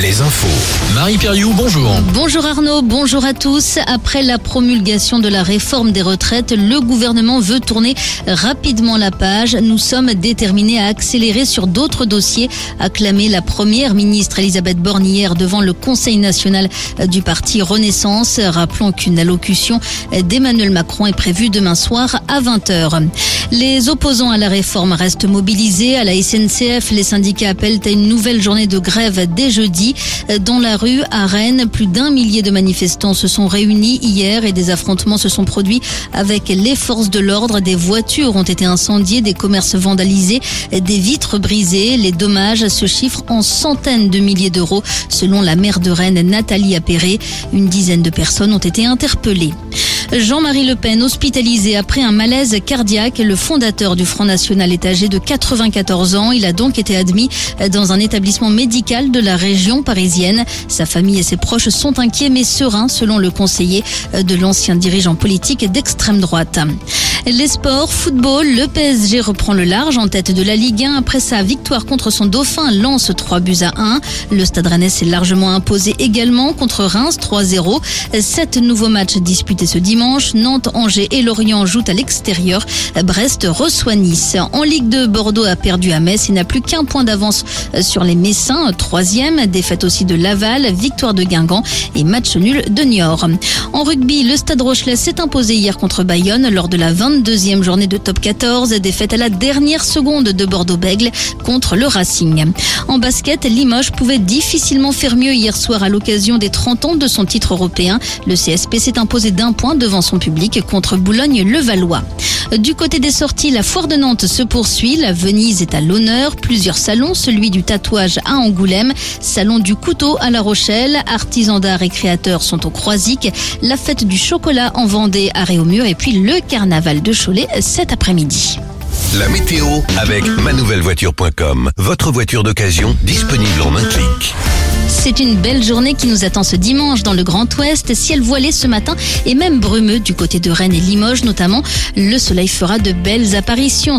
les infos. Marie Perriou, bonjour. Bonjour Arnaud, bonjour à tous. Après la promulgation de la réforme des retraites, le gouvernement veut tourner rapidement la page. Nous sommes déterminés à accélérer sur d'autres dossiers, a la première ministre Elisabeth Borne devant le Conseil national du parti Renaissance. Rappelons qu'une allocution d'Emmanuel Macron est prévue demain soir à 20h. Les opposants à la réforme restent mobilisés. À la SNCF, les syndicats appellent à une nouvelle journée de grève dès jeudi. Dans la rue, à Rennes, plus d'un millier de manifestants se sont réunis hier et des affrontements se sont produits avec les forces de l'ordre. Des voitures ont été incendiées, des commerces vandalisés, des vitres brisées. Les dommages se chiffrent en centaines de milliers d'euros selon la maire de Rennes, Nathalie Appéré. Une dizaine de personnes ont été interpellées. Jean-Marie Le Pen, hospitalisé après un malaise cardiaque. Le fondateur du Front National est âgé de 94 ans. Il a donc été admis dans un établissement médical de la région parisienne. Sa famille et ses proches sont inquiets mais sereins selon le conseiller de l'ancien dirigeant politique d'extrême droite. Les sports, football, le PSG reprend le large en tête de la Ligue 1 après sa victoire contre son dauphin lance 3 buts à 1. Le Stade Rennais s'est largement imposé également contre Reims 3-0. Sept nouveaux matchs disputés ce dimanche. Nantes, Angers et Lorient jouent à l'extérieur. Brest reçoit Nice. En Ligue 2, Bordeaux a perdu à Metz. Il n'a plus qu'un point d'avance sur les Messins. Troisième, défaite aussi de Laval, victoire de Guingamp et match nul de Niort. En rugby, le Stade Rochelet s'est imposé hier contre Bayonne lors de la 22e journée de top 14, défaite à la dernière seconde de Bordeaux-Bègle contre le Racing. En basket, Limoges pouvait difficilement faire mieux hier soir à l'occasion des 30 ans de son titre européen. Le CSP s'est imposé d'un point devant son public contre Boulogne-le-Valois. Du côté des sorties, la foire de Nantes se poursuit. La Venise est à l'honneur. Plusieurs salons, celui du tatouage à Angoulême, salon du couteau à La Rochelle, artisans d'art et créateurs sont au Croisic, la fête du chocolat en Vendée à Réaumur et puis le carnaval de Cholet cet après-midi. La météo avec manouvellevoiture.com. Votre voiture d'occasion disponible en un clic. C'est une belle journée qui nous attend ce dimanche dans le Grand Ouest. Ciel voilé ce matin et même brumeux du côté de Rennes et Limoges notamment. Le soleil fera de belles apparitions.